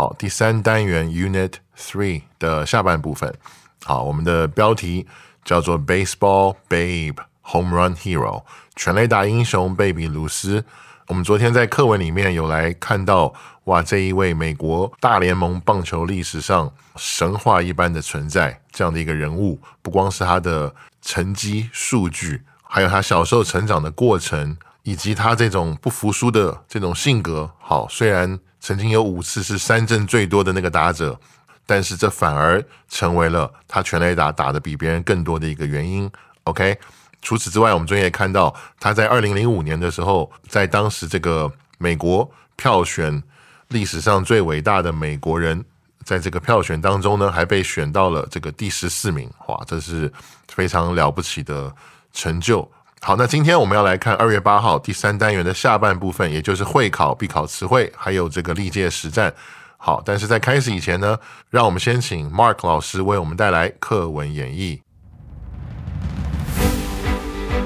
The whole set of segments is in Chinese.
好，第三单元 Unit Three 的下半部分。好，我们的标题叫做 Baseball Babe Home Run Hero，全垒打英雄贝比鲁斯。我们昨天在课文里面有来看到，哇，这一位美国大联盟棒球历史上神话一般的存在，这样的一个人物，不光是他的成绩数据，还有他小时候成长的过程，以及他这种不服输的这种性格。好，虽然曾经有五次是三振最多的那个打者，但是这反而成为了他全垒打打的比别人更多的一个原因。OK。除此之外，我们昨天也看到他在二零零五年的时候，在当时这个美国票选历史上最伟大的美国人，在这个票选当中呢，还被选到了这个第十四名，哇，这是非常了不起的成就。好，那今天我们要来看二月八号第三单元的下半部分，也就是会考必考词汇，还有这个历届实战。好，但是在开始以前呢，让我们先请 Mark 老师为我们带来课文演绎。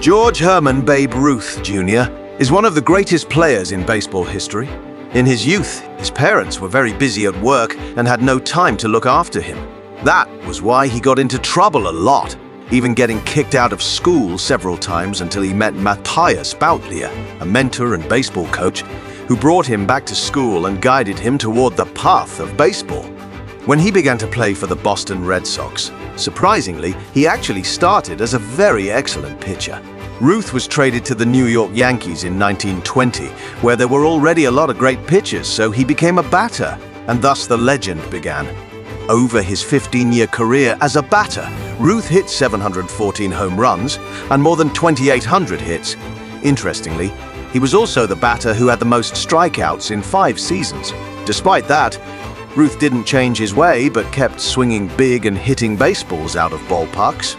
George Herman Babe Ruth Jr. is one of the greatest players in baseball history. In his youth, his parents were very busy at work and had no time to look after him. That was why he got into trouble a lot, even getting kicked out of school several times until he met Matthias Bautlier, a mentor and baseball coach, who brought him back to school and guided him toward the path of baseball. When he began to play for the Boston Red Sox, surprisingly, he actually started as a very excellent pitcher. Ruth was traded to the New York Yankees in 1920, where there were already a lot of great pitchers, so he became a batter, and thus the legend began. Over his 15 year career as a batter, Ruth hit 714 home runs and more than 2,800 hits. Interestingly, he was also the batter who had the most strikeouts in five seasons. Despite that, Ruth didn't change his way but kept swinging big and hitting baseballs out of ballparks.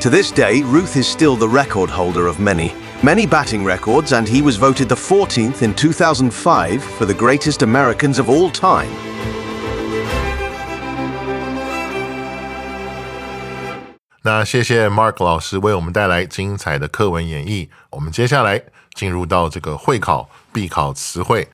To this day, Ruth is still the record holder of many, many batting records, and he was voted the 14th in 2005 for the greatest Americans of all time. 那谢谢 Mark 老师为我们带来精彩的课文演绎。我们接下来进入到这个会考必考词汇。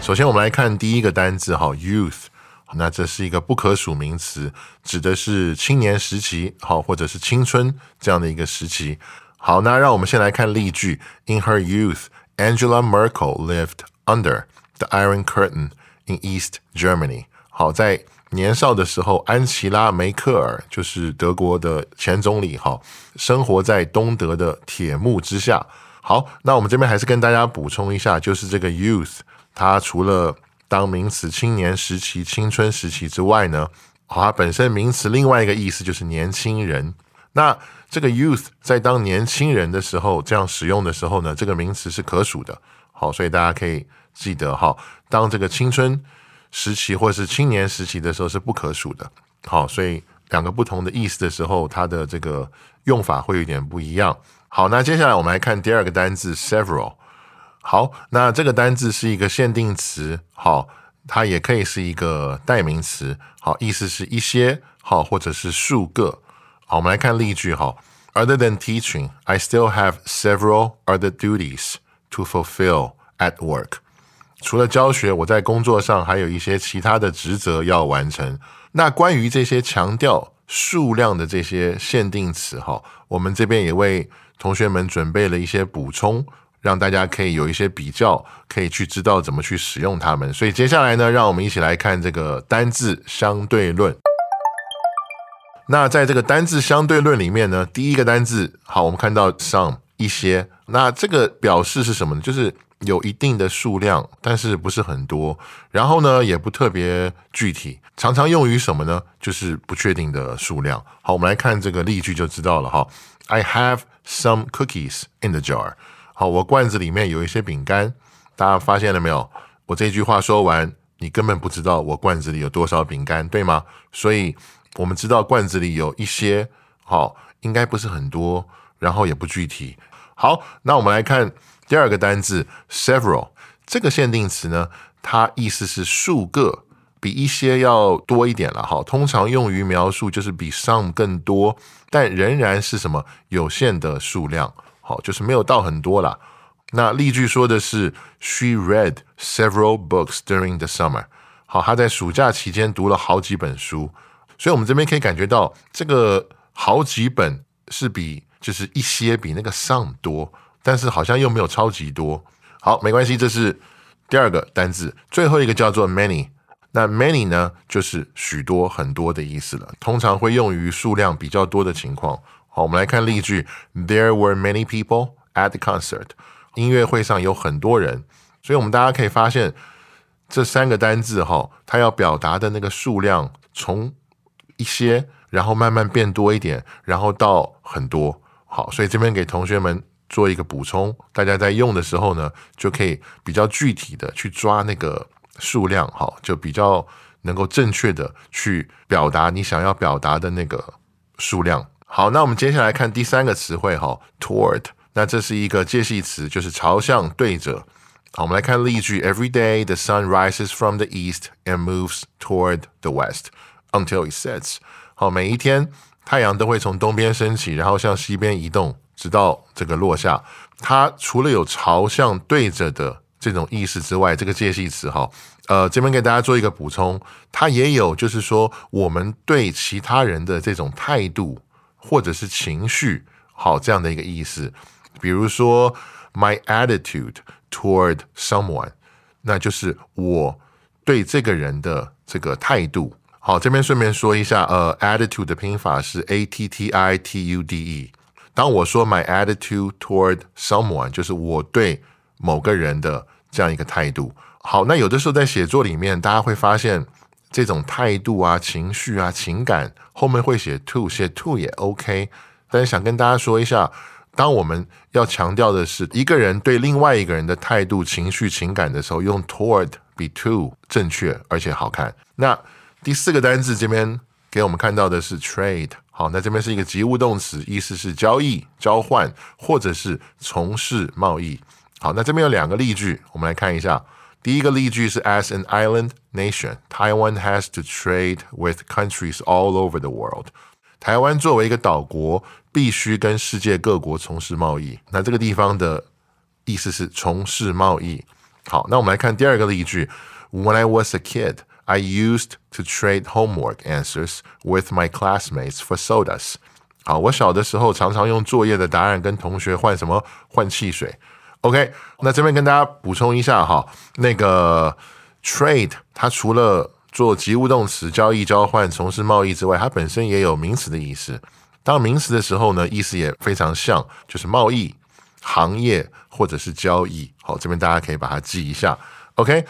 首先，我们来看第一个单字哈，youth。那这是一个不可数名词，指的是青年时期，好，或者是青春这样的一个时期。好，那让我们先来看例句：In her youth, Angela Merkel lived under the Iron Curtain in East Germany。好，在年少的时候，安琪拉·梅克尔就是德国的前总理，哈，生活在东德的铁幕之下。好，那我们这边还是跟大家补充一下，就是这个 youth，它除了当名词青年时期、青春时期之外呢，好，它本身名词另外一个意思就是年轻人。那这个 youth 在当年轻人的时候这样使用的时候呢，这个名词是可数的。好，所以大家可以记得哈，当这个青春时期或是青年时期的时候是不可数的。好，所以两个不同的意思的时候，它的这个用法会有点不一样。好，那接下来我们来看第二个单字 several。好，那这个单字是一个限定词，好，它也可以是一个代名词，好，意思是一些，好，或者是数个。好，我们来看例句，好，Other than teaching, I still have several other duties to fulfill at work。除了教学，我在工作上还有一些其他的职责要完成。那关于这些强调数量的这些限定词，哈，我们这边也为同学们准备了一些补充。让大家可以有一些比较，可以去知道怎么去使用它们。所以接下来呢，让我们一起来看这个单字相对论。那在这个单字相对论里面呢，第一个单字，好，我们看到 some 一些，那这个表示是什么呢？就是有一定的数量，但是不是很多，然后呢也不特别具体，常常用于什么呢？就是不确定的数量。好，我们来看这个例句就知道了哈。I have some cookies in the jar。好，我罐子里面有一些饼干，大家发现了没有？我这句话说完，你根本不知道我罐子里有多少饼干，对吗？所以。我们知道罐子里有一些，好，应该不是很多，然后也不具体。好，那我们来看第二个单字 several 这个限定词呢，它意思是数个，比一些要多一点了。好，通常用于描述就是比 some 更多，但仍然是什么有限的数量。好，就是没有到很多啦。那例句说的是 She read several books during the summer。好，她在暑假期间读了好几本书。所以，我们这边可以感觉到，这个好几本是比就是一些比那个 some 多，但是好像又没有超级多。好，没关系，这是第二个单字，最后一个叫做 many。那 many 呢，就是许多、很多的意思了，通常会用于数量比较多的情况。好，我们来看例句：There were many people at the concert。音乐会上有很多人，所以我们大家可以发现，这三个单字哈，它要表达的那个数量从一些，然后慢慢变多一点，然后到很多。好，所以这边给同学们做一个补充，大家在用的时候呢，就可以比较具体的去抓那个数量，好，就比较能够正确的去表达你想要表达的那个数量。好，那我们接下来看第三个词汇，哈，toward，那这是一个介系词，就是朝向、对着。好，我们来看例句：Every day the sun rises from the east and moves toward the west。Until it sets，好，每一天太阳都会从东边升起，然后向西边移动，直到这个落下。它除了有朝向对着的这种意思之外，这个介系词哈，呃，这边给大家做一个补充，它也有就是说我们对其他人的这种态度或者是情绪，好这样的一个意思。比如说，my attitude toward someone，那就是我对这个人的这个态度。好，这边顺便说一下，呃，attitude 的拼法是 a t t i t u d e。当我说 my attitude toward someone，就是我对某个人的这样一个态度。好，那有的时候在写作里面，大家会发现这种态度啊、情绪啊、情感后面会写 to，写 to 也 OK。但是想跟大家说一下，当我们要强调的是一个人对另外一个人的态度、情绪、情感的时候，用 toward 比 to 正确而且好看。那第四个单字这边给我们看到的是 trade，好，那这边是一个及物动词，意思是交易、交换或者是从事贸易。好，那这边有两个例句，我们来看一下。第一个例句是 As an island nation, Taiwan has to trade with countries all over the world。台湾作为一个岛国，必须跟世界各国从事贸易。那这个地方的意思是从事贸易。好，那我们来看第二个例句：When I was a kid。I used to trade homework answers with my classmates for sodas。好，我小的时候常常用作业的答案跟同学换什么？换汽水。OK，那这边跟大家补充一下哈，那个 trade 它除了做及物动词交易、交换、从事贸易之外，它本身也有名词的意思。当名词的时候呢，意思也非常像，就是贸易、行业或者是交易。好，这边大家可以把它记一下。OK。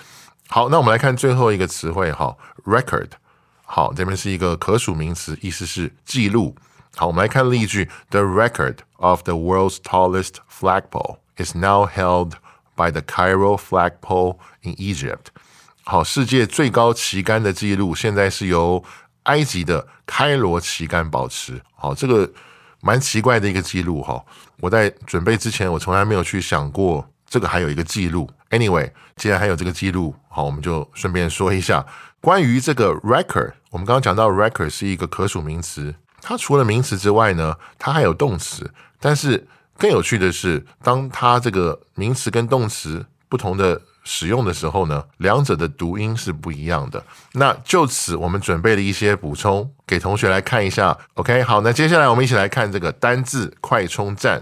好，那我们来看最后一个词汇哈，record。好，这边是一个可数名词，意思是记录。好，我们来看例句：The record of the world's tallest flagpole is now held by the Cairo flagpole in Egypt。好，世界最高旗杆的记录现在是由埃及的开罗旗杆保持。好，这个蛮奇怪的一个记录哈。我在准备之前，我从来没有去想过。这个还有一个记录，Anyway，既然还有这个记录，好，我们就顺便说一下关于这个 record。我们刚刚讲到 record 是一个可数名词，它除了名词之外呢，它还有动词。但是更有趣的是，当它这个名词跟动词不同的使用的时候呢，两者的读音是不一样的。那就此，我们准备了一些补充给同学来看一下。OK，好，那接下来我们一起来看这个单字快充站。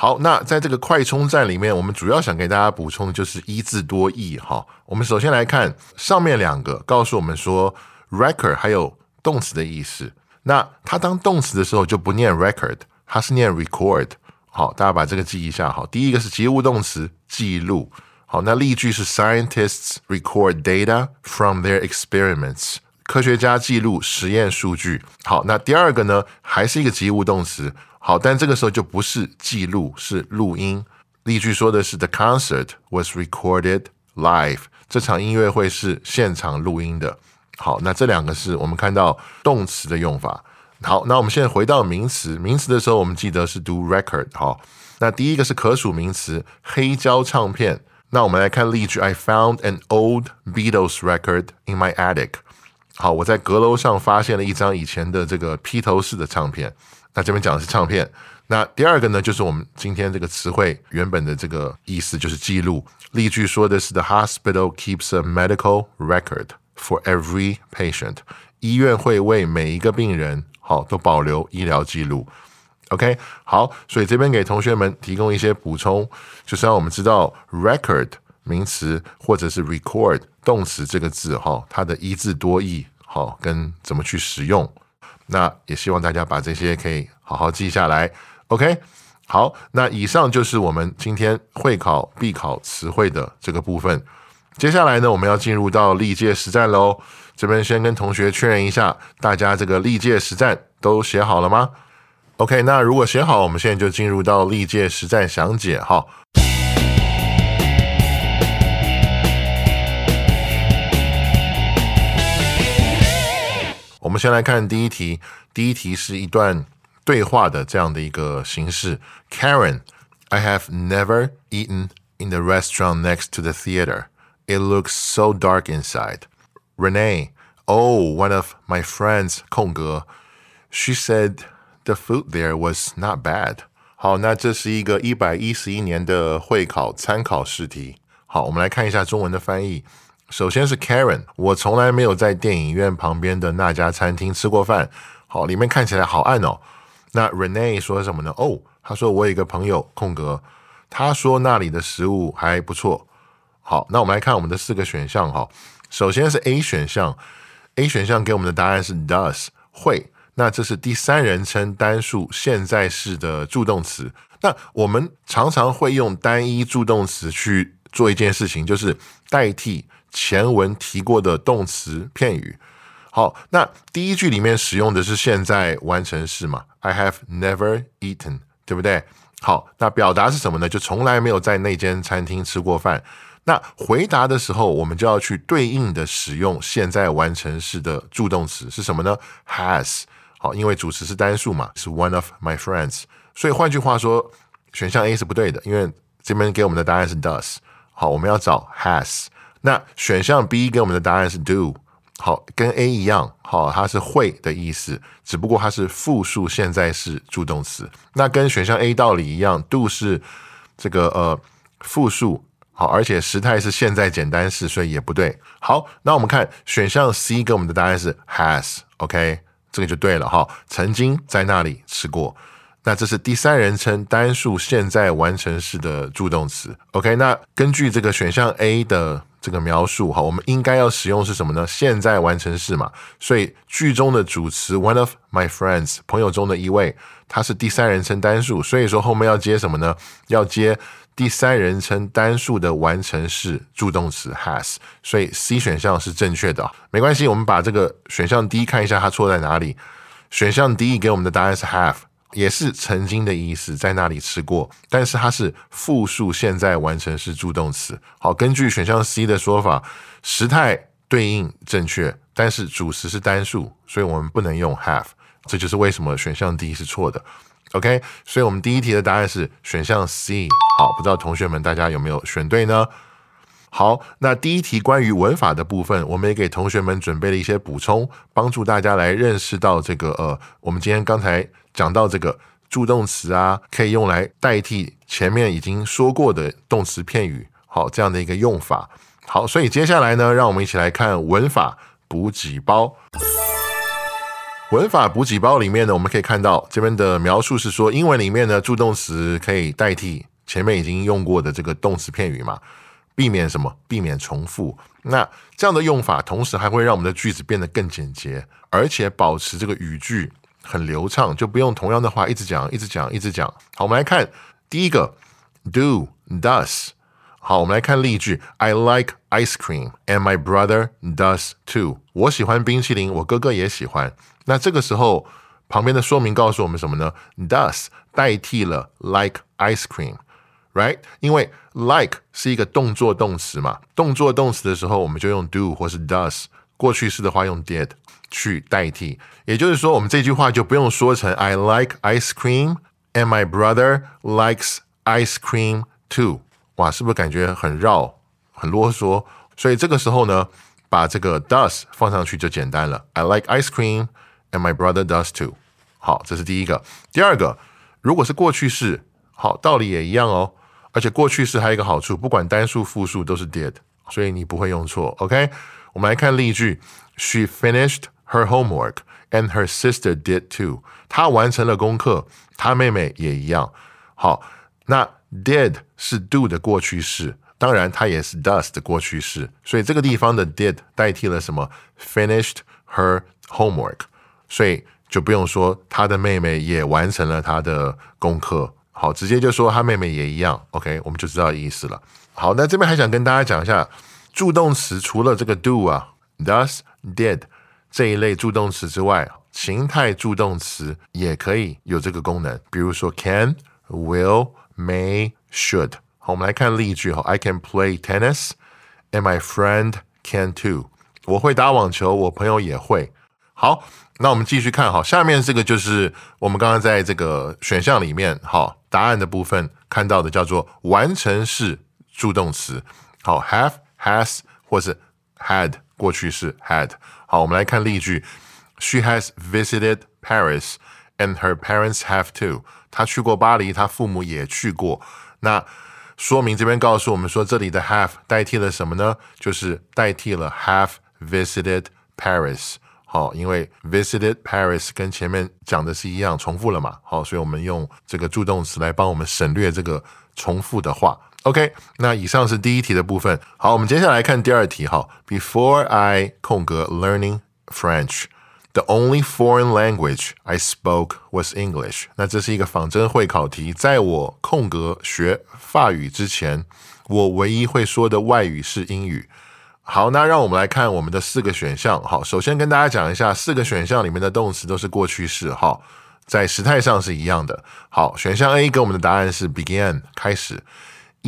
好，那在这个快充站里面，我们主要想给大家补充的就是一字多义哈。我们首先来看上面两个，告诉我们说 record 还有动词的意思。那它当动词的时候就不念 record，它是念 record。好，大家把这个记一下。好，第一个是及物动词记录。好，那例句是 scientists record data from their experiments。科学家记录实验数据。好，那第二个呢，还是一个及物动词。好，但这个时候就不是记录，是录音。例句说的是 The concert was recorded live。这场音乐会是现场录音的。好，那这两个是我们看到动词的用法。好，那我们现在回到名词。名词的时候，我们记得是读 record。好，那第一个是可数名词，黑胶唱片。那我们来看例句：I found an old Beatles record in my attic。好，我在阁楼上发现了一张以前的这个披头士的唱片。那这边讲的是唱片。那第二个呢，就是我们今天这个词汇原本的这个意思就是记录。例句说的是：The hospital keeps a medical record for every patient。医院会为每一个病人好都保留医疗记录。OK，好，所以这边给同学们提供一些补充，就是让我们知道 record 名词或者是 record 动词这个字哈，它的一字多义好跟怎么去使用。那也希望大家把这些可以好好记下来，OK？好，那以上就是我们今天会考必考词汇的这个部分。接下来呢，我们要进入到历届实战喽。这边先跟同学确认一下，大家这个历届实战都写好了吗？OK？那如果写好，我们现在就进入到历届实战详解哈。我们先来看第一题。第一题是一段对话的这样的一个形式。Karen，I have never eaten in the restaurant next to the theater. It looks so dark inside. Renee，Oh, one of my friends，空格，She said the food there was not bad. 好，那这是一个一百一十一年的会考参考试题。好，我们来看一下中文的翻译。 首先是 Karen，我从来没有在电影院旁边的那家餐厅吃过饭。好，里面看起来好暗哦。那 Rene 说什么呢？哦，他说我有一个朋友空格，他说那里的食物还不错。好，那我们来看我们的四个选项哈。首先是 A 选项，A 选项给我们的答案是 does 会。那这是第三人称单数现在式的助动词。那我们常常会用单一助动词去做一件事情，就是代替。前文提过的动词片语，好，那第一句里面使用的是现在完成式嘛？I have never eaten，对不对？好，那表达是什么呢？就从来没有在那间餐厅吃过饭。那回答的时候，我们就要去对应的使用现在完成式的助动词是什么呢？Has，好，因为主词是单数嘛，是 one of my friends，所以换句话说，选项 A 是不对的，因为这边给我们的答案是 does，好，我们要找 has。那选项 B 给我们的答案是 do，好，跟 A 一样，好，它是会的意思，只不过它是复数现在式助动词。那跟选项 A 道理一样，do 是这个呃复数，好，而且时态是现在简单式，所以也不对。好，那我们看选项 C 给我们的答案是 has，OK，这个就对了哈，曾经在那里吃过。那这是第三人称单数现在完成式的助动词。OK，那根据这个选项 A 的。这个描述哈，我们应该要使用是什么呢？现在完成式嘛，所以句中的主词 one of my friends 朋友中的一位，它是第三人称单数，所以说后面要接什么呢？要接第三人称单数的完成式助动词 has，所以 C 选项是正确的。没关系，我们把这个选项 D 看一下它错在哪里。选项 D 给我们的答案是 have。也是曾经的意思，在那里吃过，但是它是复数现在完成式助动词。好，根据选项 C 的说法，时态对应正确，但是主词是单数，所以我们不能用 have。这就是为什么选项 D 是错的。OK，所以我们第一题的答案是选项 C。好，不知道同学们大家有没有选对呢？好，那第一题关于文法的部分，我们也给同学们准备了一些补充，帮助大家来认识到这个呃，我们今天刚才讲到这个助动词啊，可以用来代替前面已经说过的动词片语，好，这样的一个用法。好，所以接下来呢，让我们一起来看文法补给包。文法补给包里面呢，我们可以看到这边的描述是说，英文里面呢，助动词可以代替前面已经用过的这个动词片语嘛，避免什么？避免重复。那这样的用法，同时还会让我们的句子变得更简洁，而且保持这个语句很流畅，就不用同样的话一直讲、一直讲、一直讲。好，我们来看第一个，do does。好，我们来看例句：I like ice cream, and my brother does too。我喜欢冰淇淋，我哥哥也喜欢。那这个时候，旁边的说明告诉我们什么呢？Does 代替了 like ice cream，right？因为 like 是一个动作动词嘛，动作动词的时候，我们就用 do 或是 does。过去式的话，用 did 去代替。也就是说，我们这句话就不用说成 I like ice cream, and my brother likes ice cream too。哇，是不是感觉很绕、很啰嗦？所以这个时候呢，把这个 does 放上去就简单了。I like ice cream, and my brother does too。好，这是第一个。第二个，如果是过去式，好，道理也一样哦。而且过去式还有一个好处，不管单数、复数都是 did，所以你不会用错。OK，我们来看例句：She finished her homework, and her sister did too。她完成了功课，她妹妹也一样。好，那 did 是 do 的过去式，当然它也是 does 的过去式，所以这个地方的 did 代替了什么？finished her homework，所以就不用说他的妹妹也完成了他的功课，好，直接就说他妹妹也一样。OK，我们就知道意思了。好，那这边还想跟大家讲一下，助动词除了这个 do 啊，does、did 这一类助动词之外，形态助动词也可以有这个功能，比如说 can、will。May should 好，我们来看例句哈。I can play tennis, and my friend can too。我会打网球，我朋友也会。好，那我们继续看哈。下面这个就是我们刚刚在这个选项里面好答案的部分看到的，叫做完成式助动词。好，have、has 或是 had 过去式 had。好，我们来看例句。She has visited Paris, and her parents have too. 他去过巴黎，她父母也去过。那说明这边告诉我们说，这里的 have 代替了什么呢？就是代替了 have visited Paris。好，因为 visited Paris 跟前面讲的是一样，重复了嘛。好，所以我们用这个助动词来帮我们省略这个重复的话。OK，那以上是第一题的部分。好，我们接下来看第二题。哈，Before I 空格 learning French。The only foreign language I spoke was English。那这是一个仿真会考题。在我空格学法语之前，我唯一会说的外语是英语。好，那让我们来看我们的四个选项。好，首先跟大家讲一下，四个选项里面的动词都是过去式。哈，在时态上是一样的。好，选项 A 给我们的答案是 began 开始。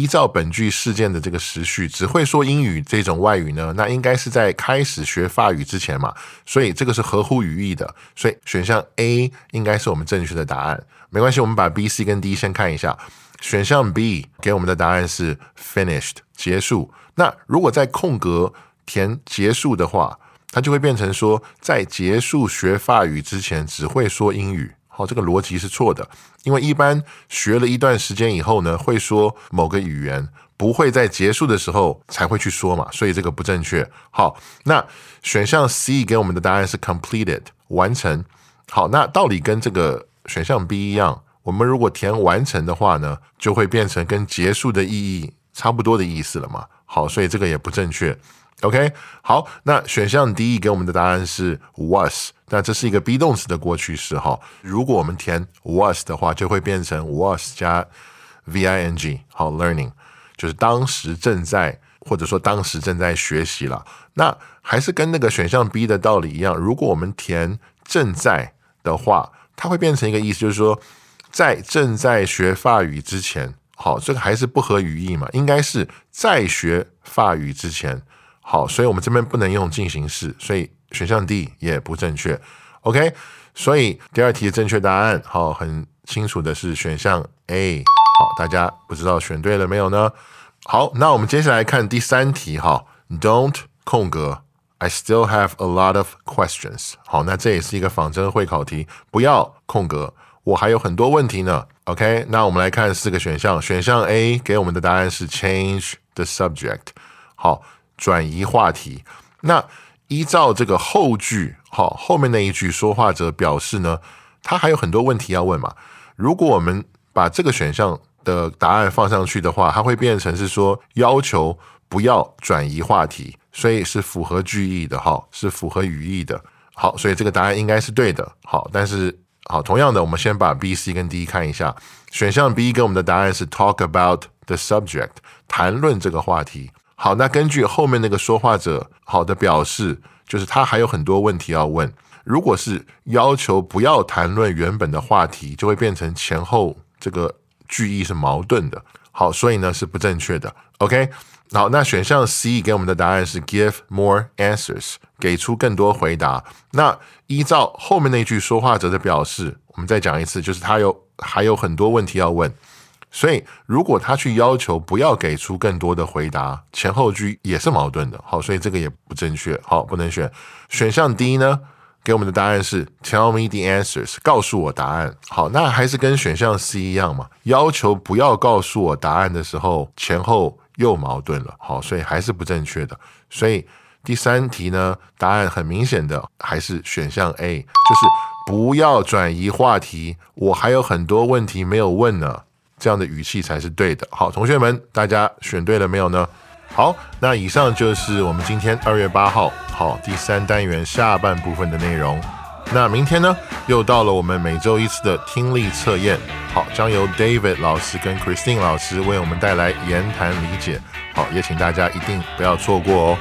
依照本句事件的这个时序，只会说英语这种外语呢，那应该是在开始学法语之前嘛，所以这个是合乎语义的，所以选项 A 应该是我们正确的答案。没关系，我们把 B、C 跟 D 先看一下。选项 B 给我们的答案是 finished 结束。那如果在空格填结束的话，它就会变成说在结束学法语之前只会说英语。好，这个逻辑是错的，因为一般学了一段时间以后呢，会说某个语言，不会在结束的时候才会去说嘛，所以这个不正确。好，那选项 C 给我们的答案是 completed 完成。好，那道理跟这个选项 B 一样，我们如果填完成的话呢，就会变成跟结束的意义差不多的意思了嘛。好，所以这个也不正确。OK，好，那选项 D 给我们的答案是 was，那这是一个 be 动词的过去式哈。如果我们填 was 的话，就会变成 was 加 ving，好，learning 就是当时正在或者说当时正在学习了。那还是跟那个选项 B 的道理一样，如果我们填正在的话，它会变成一个意思，就是说在正在学法语之前，好，这个还是不合语义嘛，应该是在学法语之前。好，所以我们这边不能用进行式，所以选项 D 也不正确。OK，所以第二题的正确答案，好，很清楚的是选项 A。好，大家不知道选对了没有呢？好，那我们接下来看第三题。哈，Don't 空格，I still have a lot of questions。好，那这也是一个仿真会考题，不要空格，我还有很多问题呢。OK，那我们来看四个选项，选项 A 给我们的答案是 Change the subject。好。转移话题，那依照这个后句，好，后面那一句说话者表示呢，他还有很多问题要问嘛。如果我们把这个选项的答案放上去的话，它会变成是说要求不要转移话题，所以是符合句意的，哈，是符合语义的。好，所以这个答案应该是对的。好，但是好，同样的，我们先把 B、C 跟 D 看一下。选项 B 给我们的答案是 talk about the subject，谈论这个话题。好，那根据后面那个说话者好的表示，就是他还有很多问题要问。如果是要求不要谈论原本的话题，就会变成前后这个句意是矛盾的。好，所以呢是不正确的。OK，好，那选项 C 给我们的答案是 give more answers，给出更多回答。那依照后面那句说话者的表示，我们再讲一次，就是他有还有很多问题要问。所以，如果他去要求不要给出更多的回答，前后句也是矛盾的。好，所以这个也不正确。好，不能选选项 D 呢？给我们的答案是 Tell me the answers，告诉我答案。好，那还是跟选项 C 一样嘛？要求不要告诉我答案的时候，前后又矛盾了。好，所以还是不正确的。所以第三题呢，答案很明显的还是选项 A，就是不要转移话题。我还有很多问题没有问呢。这样的语气才是对的。好，同学们，大家选对了没有呢？好，那以上就是我们今天二月八号好第三单元下半部分的内容。那明天呢，又到了我们每周一次的听力测验。好，将由 David 老师跟 Christine 老师为我们带来言谈理解。好，也请大家一定不要错过哦。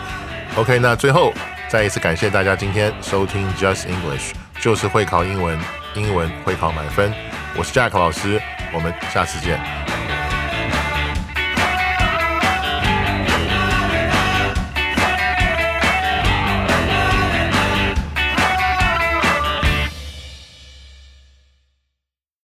OK，那最后再一次感谢大家今天收听 Just English，就是会考英文，英文会考满分。我是 Jack 老师。我们下次见。